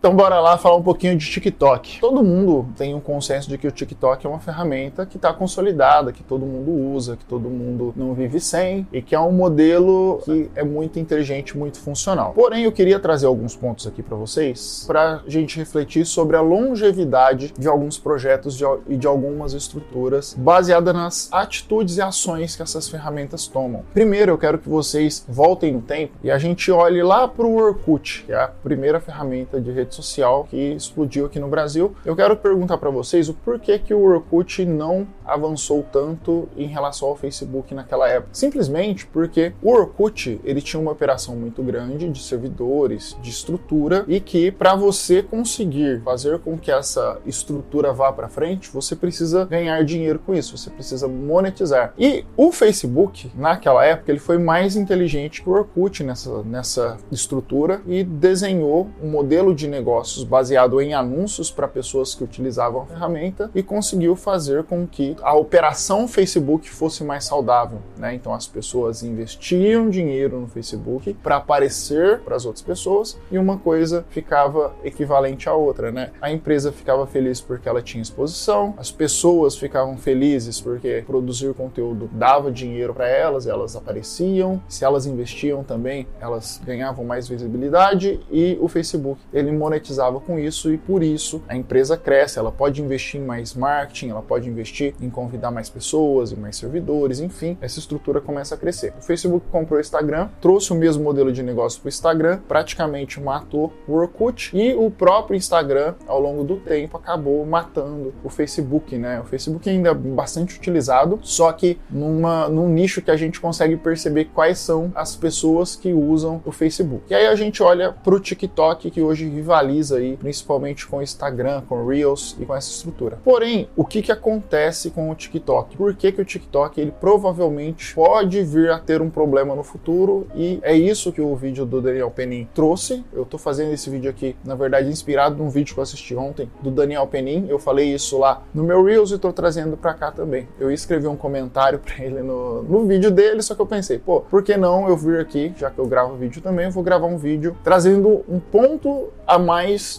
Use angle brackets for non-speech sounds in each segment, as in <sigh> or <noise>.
Então bora lá falar um pouquinho de TikTok. Todo mundo tem um consenso de que o TikTok é uma ferramenta que está consolidada, que todo mundo usa, que todo mundo não vive sem e que é um modelo que é muito inteligente, muito funcional. Porém, eu queria trazer alguns pontos aqui para vocês para a gente refletir sobre a longevidade de alguns projetos e de algumas estruturas baseada nas atitudes e ações que essas ferramentas tomam. Primeiro, eu quero que vocês voltem no tempo e a gente olhe lá para o Orkut, que é a primeira ferramenta de rede rede social que explodiu aqui no Brasil. Eu quero perguntar para vocês o porquê que o Orkut não avançou tanto em relação ao Facebook naquela época. Simplesmente porque o Orkut ele tinha uma operação muito grande de servidores, de estrutura e que para você conseguir fazer com que essa estrutura vá para frente, você precisa ganhar dinheiro com isso, você precisa monetizar. E o Facebook naquela época ele foi mais inteligente que o Orkut nessa nessa estrutura e desenhou um modelo de negócio negócios baseado em anúncios para pessoas que utilizavam a ferramenta e conseguiu fazer com que a operação Facebook fosse mais saudável. Né? Então as pessoas investiam dinheiro no Facebook para aparecer para as outras pessoas e uma coisa ficava equivalente à outra. Né? A empresa ficava feliz porque ela tinha exposição, as pessoas ficavam felizes porque produzir conteúdo dava dinheiro para elas, elas apareciam, se elas investiam também, elas ganhavam mais visibilidade e o Facebook ele monetizava com isso e por isso a empresa cresce, ela pode investir em mais marketing, ela pode investir em convidar mais pessoas e mais servidores, enfim, essa estrutura começa a crescer. O Facebook comprou o Instagram, trouxe o mesmo modelo de negócio para o Instagram, praticamente matou o Orkut e o próprio Instagram, ao longo do tempo, acabou matando o Facebook, né? O Facebook ainda é bastante utilizado, só que numa, num nicho que a gente consegue perceber quais são as pessoas que usam o Facebook. E aí a gente olha para o TikTok, que hoje rivaliza rivaliza aí, principalmente com o Instagram, com Reels e com essa estrutura. Porém, o que, que acontece com o TikTok? Por que, que o TikTok ele provavelmente pode vir a ter um problema no futuro e é isso que o vídeo do Daniel Penin trouxe. Eu tô fazendo esse vídeo aqui, na verdade, inspirado num vídeo que eu assisti ontem do Daniel Penin. Eu falei isso lá no meu Reels e tô trazendo para cá também. Eu escrevi um comentário para ele no, no vídeo dele, só que eu pensei, pô, por que não eu vir aqui, já que eu gravo vídeo também, eu vou gravar um vídeo trazendo um ponto a mais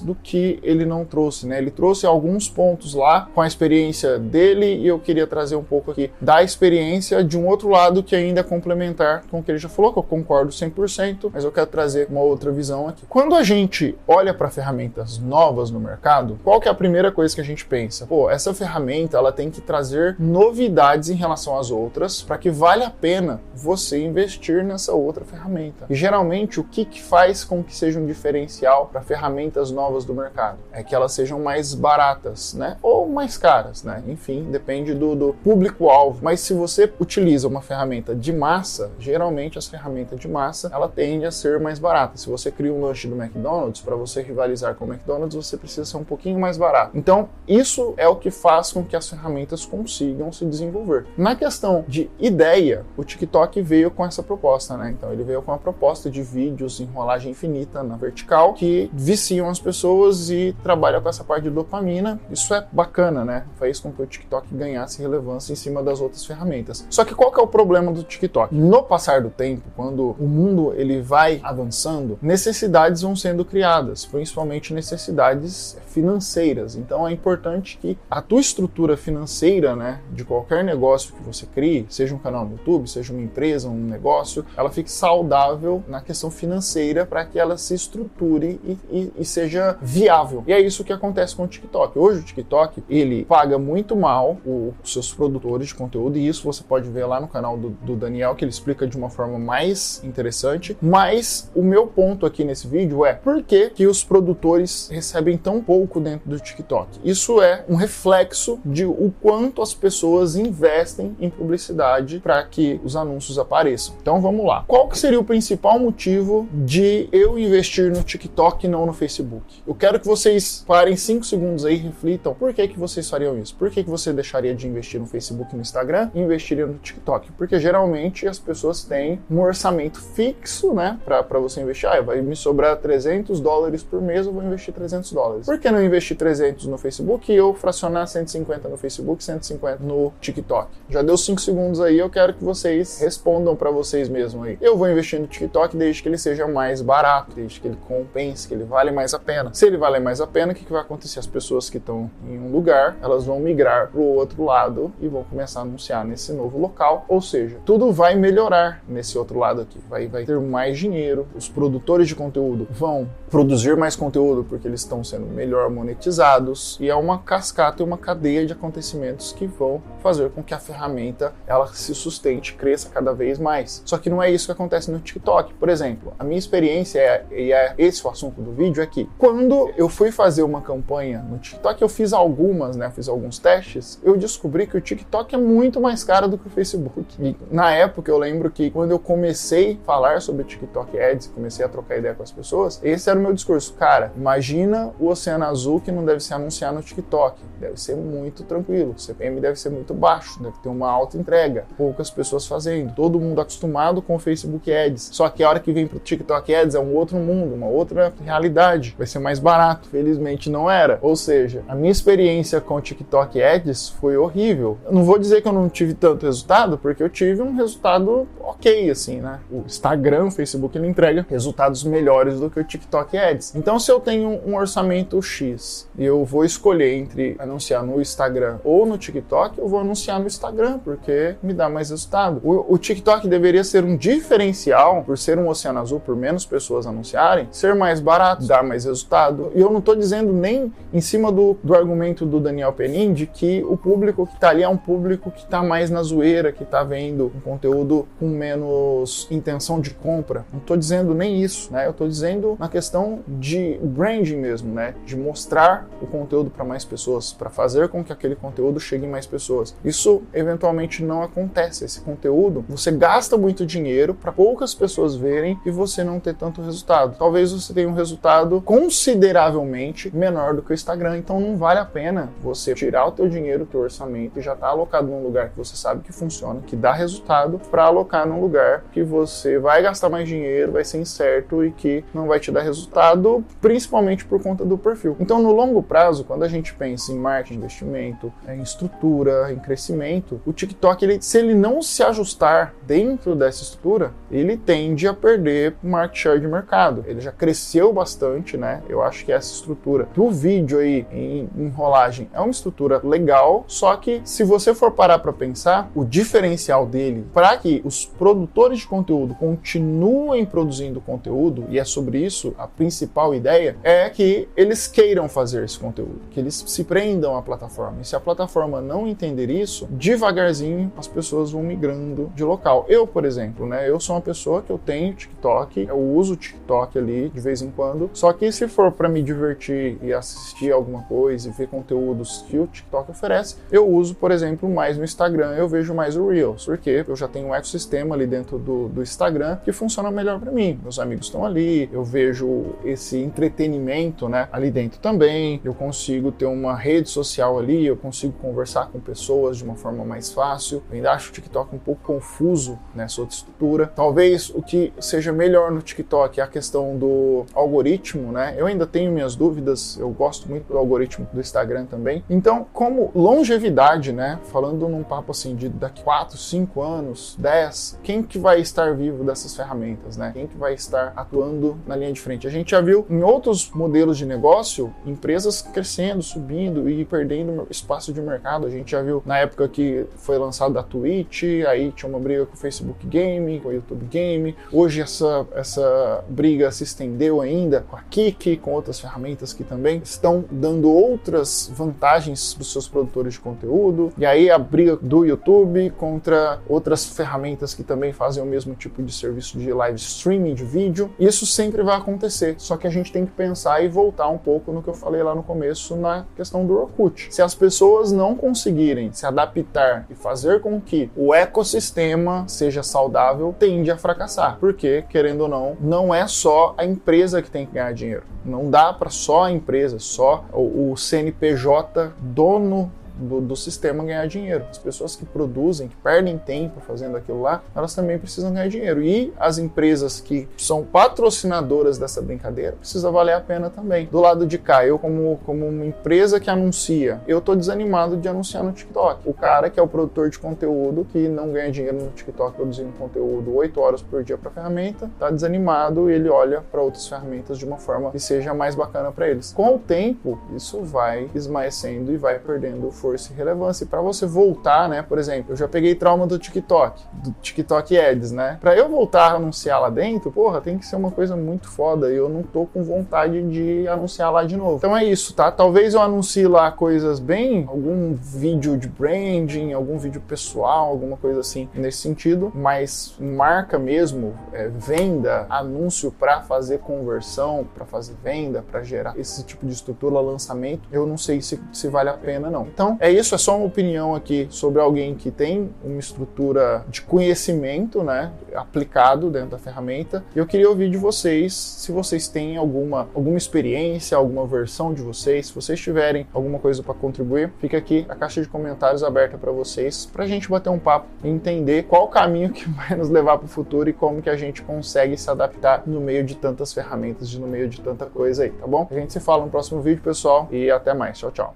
do que ele não trouxe, né? Ele trouxe alguns pontos lá com a experiência dele e eu queria trazer um pouco aqui da experiência de um outro lado que ainda é complementar com o que ele já falou, que eu concordo 100%, mas eu quero trazer uma outra visão aqui. Quando a gente olha para ferramentas novas no mercado, qual que é a primeira coisa que a gente pensa? Pô, essa ferramenta ela tem que trazer novidades em relação às outras para que vale a pena você investir nessa outra ferramenta. E geralmente o que, que faz com que seja um diferencial para ferramenta ferramentas novas do mercado. É que elas sejam mais baratas, né? Ou mais caras, né? Enfim, depende do, do público-alvo. Mas se você utiliza uma ferramenta de massa, geralmente as ferramentas de massa, ela tende a ser mais barata. Se você cria um lanche do McDonald's, para você rivalizar com o McDonald's, você precisa ser um pouquinho mais barato. Então, isso é o que faz com que as ferramentas consigam se desenvolver. Na questão de ideia, o TikTok veio com essa proposta, né? Então, ele veio com a proposta de vídeos em rolagem infinita na vertical que viciam as pessoas e trabalha com essa parte de dopamina. Isso é bacana, né? Faz com que o TikTok ganhasse relevância em cima das outras ferramentas. Só que qual que é o problema do TikTok? No passar do tempo, quando o mundo ele vai avançando, necessidades vão sendo criadas, principalmente necessidades financeiras. Então é importante que a tua estrutura financeira, né, de qualquer negócio que você crie, seja um canal no YouTube, seja uma empresa, um negócio, ela fique saudável na questão financeira para que ela se estruture e, e e, seja viável. E é isso que acontece com o TikTok. Hoje o TikTok ele paga muito mal os seus produtores de conteúdo e isso você pode ver lá no canal do, do Daniel que ele explica de uma forma mais interessante. Mas o meu ponto aqui nesse vídeo é por que, que os produtores recebem tão pouco dentro do TikTok? Isso é um reflexo de o quanto as pessoas investem em publicidade para que os anúncios apareçam. Então vamos lá. Qual que seria o principal motivo de eu investir no TikTok e não no Facebook. Eu quero que vocês parem 5 segundos aí e reflitam por que, que vocês fariam isso. Por que, que você deixaria de investir no Facebook e no Instagram e investiria no TikTok? Porque geralmente as pessoas têm um orçamento fixo, né, para você investir. Ah, vai me sobrar 300 dólares por mês, eu vou investir 300 dólares. Por que não investir 300 no Facebook e eu fracionar 150 no Facebook, 150 no TikTok? Já deu 5 segundos aí, eu quero que vocês respondam para vocês mesmos aí. Eu vou investir no TikTok desde que ele seja mais barato, desde que ele compense, que ele vale mais a pena. Se ele vale mais a pena, o que, que vai acontecer? As pessoas que estão em um lugar, elas vão migrar para o outro lado e vão começar a anunciar nesse novo local. Ou seja, tudo vai melhorar nesse outro lado aqui. Vai, vai ter mais dinheiro, os produtores de conteúdo vão produzir mais conteúdo porque eles estão sendo melhor monetizados e é uma cascata e uma cadeia de acontecimentos que vão fazer com que a ferramenta ela se sustente, cresça cada vez mais. Só que não é isso que acontece no TikTok. Por exemplo, a minha experiência é, e é esse o assunto do vídeo é que quando eu fui fazer uma campanha no TikTok, eu fiz algumas, né, fiz alguns testes, eu descobri que o TikTok é muito mais caro do que o Facebook. E na época eu lembro que quando eu comecei a falar sobre TikTok Ads, comecei a trocar ideia com as pessoas, esse era o meu discurso. Cara, imagina o Oceano Azul que não deve se anunciar no TikTok. Deve ser muito tranquilo. O CPM deve ser muito baixo, deve ter uma alta entrega, poucas pessoas fazendo, todo mundo acostumado com o Facebook Ads. Só que a hora que vem pro TikTok Ads é um outro mundo, uma outra realidade. Vai ser mais barato. Felizmente não era. Ou seja, a minha experiência com o TikTok Ads foi horrível. Eu não vou dizer que eu não tive tanto resultado, porque eu tive um resultado ok, assim, né? O Instagram, o Facebook, ele entrega resultados melhores do que o TikTok Ads. Então, se eu tenho um orçamento X e eu vou escolher entre anunciar no Instagram ou no TikTok, eu vou anunciar no Instagram, porque me dá mais resultado. O, o TikTok deveria ser um diferencial, por ser um oceano azul, por menos pessoas anunciarem, ser mais barato, dar mais resultado. E eu não estou dizendo nem em cima do, do argumento do Daniel Penin de que o público que está ali é um público que está mais na zoeira, que está vendo um conteúdo com menos intenção de compra. Não estou dizendo nem isso, né? Eu estou dizendo na questão de branding mesmo, né? De mostrar o conteúdo para mais pessoas, para fazer com que aquele conteúdo chegue em mais pessoas. Isso eventualmente não acontece. Esse conteúdo, você gasta muito dinheiro para poucas pessoas verem e você não ter tanto resultado. Talvez você tenha um resultado consideravelmente menor do que o Instagram, então não vale a pena você tirar o teu dinheiro, o teu orçamento e já está alocado num lugar que você sabe que funciona, que dá resultado, para alocar num lugar que você vai gastar mais dinheiro, vai ser incerto e que não vai te dar resultado, principalmente por conta do perfil. Então, no longo prazo, quando a gente pensa em marketing, investimento, em estrutura, em crescimento, o TikTok, ele, se ele não se ajustar dentro dessa estrutura, ele tende a perder market share de mercado. Ele já cresceu bastante, né? Eu acho que essa estrutura do vídeo aí em enrolagem é uma estrutura legal, só que se você for parar para pensar, o diferencial dele para que os produtores de conteúdo continuem produzindo conteúdo, e é sobre isso a principal ideia, é que eles queiram fazer esse conteúdo, que eles se prendam à plataforma. E se a plataforma não entender isso, devagarzinho as pessoas vão migrando de local. Eu, por exemplo, né, eu sou uma pessoa que eu tenho TikTok, eu uso o TikTok ali de vez em quando, só que se for para me divertir e assistir alguma coisa e ver conteúdos que o TikTok oferece, eu uso, por exemplo, mais no Instagram, eu vejo mais o Reels, porque eu já tenho um ecossistema ali dentro do, do Instagram que funciona melhor para mim. Meus amigos estão ali, eu vejo esse entretenimento, né, ali dentro também, eu consigo ter uma rede social ali, eu consigo conversar com pessoas de uma forma mais fácil. Eu ainda acho o TikTok um pouco confuso nessa outra estrutura. Talvez o que seja melhor no TikTok é a questão do algoritmo, né? Eu ainda tenho minhas dúvidas, eu gosto muito do algoritmo do Instagram também. Então, como longevidade, né? Falando num papo assim de daqui 4, 5 anos, 10, quem que vai estar vivo dessas ferramentas, né? Quem que vai estar atuando na linha de frente? A gente já viu em outros modelos de negócio empresas crescendo, subindo e perdendo espaço de mercado. A gente já viu na época que foi lançado a Twitch, aí tinha uma briga com o Facebook Game, com o YouTube Game. Hoje essa, essa briga se estendeu ainda com a Kik, com outras ferramentas que também estão dando outras vantagens para os seus produtores de conteúdo. E aí a briga do YouTube contra outras ferramentas que também fazem o mesmo tipo de serviço de live streaming de vídeo. Isso sempre vai acontecer, só que a gente tem que pensar e voltar um pouco no que eu falei lá no começo na questão do Orkut. Se as pessoas não conseguirem se adaptar e fazer com que o ecossistema seja saudável, tende a fracassar. Porque, querendo ou não, não é só a empresa que tem que ganhar dinheiro. Não dá para só a empresa, só o CNPJ dono do, do sistema ganhar dinheiro. As pessoas que produzem, que perdem tempo fazendo aquilo lá, elas também precisam ganhar dinheiro. E as empresas que são patrocinadoras dessa brincadeira precisa valer a pena também. Do lado de cá, eu como, como uma empresa que anuncia, eu tô desanimado de anunciar no TikTok. O cara que é o produtor de conteúdo, que não ganha dinheiro no TikTok produzindo conteúdo 8 horas por dia para ferramenta, tá desanimado e ele olha para outras ferramentas de uma forma que seja mais bacana para eles. Com o tempo, isso vai esmaecendo e vai perdendo força e relevância. E para você voltar, né, por exemplo, eu já peguei trauma do TikTok, do TikTok Ads, né? Para eu voltar a anunciar lá dentro, porra, tem que ser uma coisa muito foda e eu não tô com vontade de anunciar lá de novo. Então é isso, tá? Talvez eu anuncie lá coisas bem, algum vídeo de branding, algum vídeo pessoal, alguma coisa assim nesse sentido, mas marca mesmo, é, venda, anúncio para fazer conversão, para fazer venda, para gerar esse tipo de estrutura, lançamento, eu não sei se, se vale a pena não. Então é isso, é só uma opinião aqui sobre alguém que tem uma estrutura de conhecimento, né, aplicado dentro da ferramenta. Eu queria ouvir de vocês se vocês têm alguma alguma experiência, alguma versão de vocês, se vocês tiverem alguma coisa para contribuir, fica aqui a caixa de comentários aberta para vocês, para a gente bater um papo e entender qual o caminho que <laughs> vai nos levar para o futuro e como que a gente consegue se adaptar no meio de tantas ferramentas, no meio de tanta coisa aí, tá bom? A gente se fala no próximo vídeo, pessoal, e até mais. Tchau, tchau.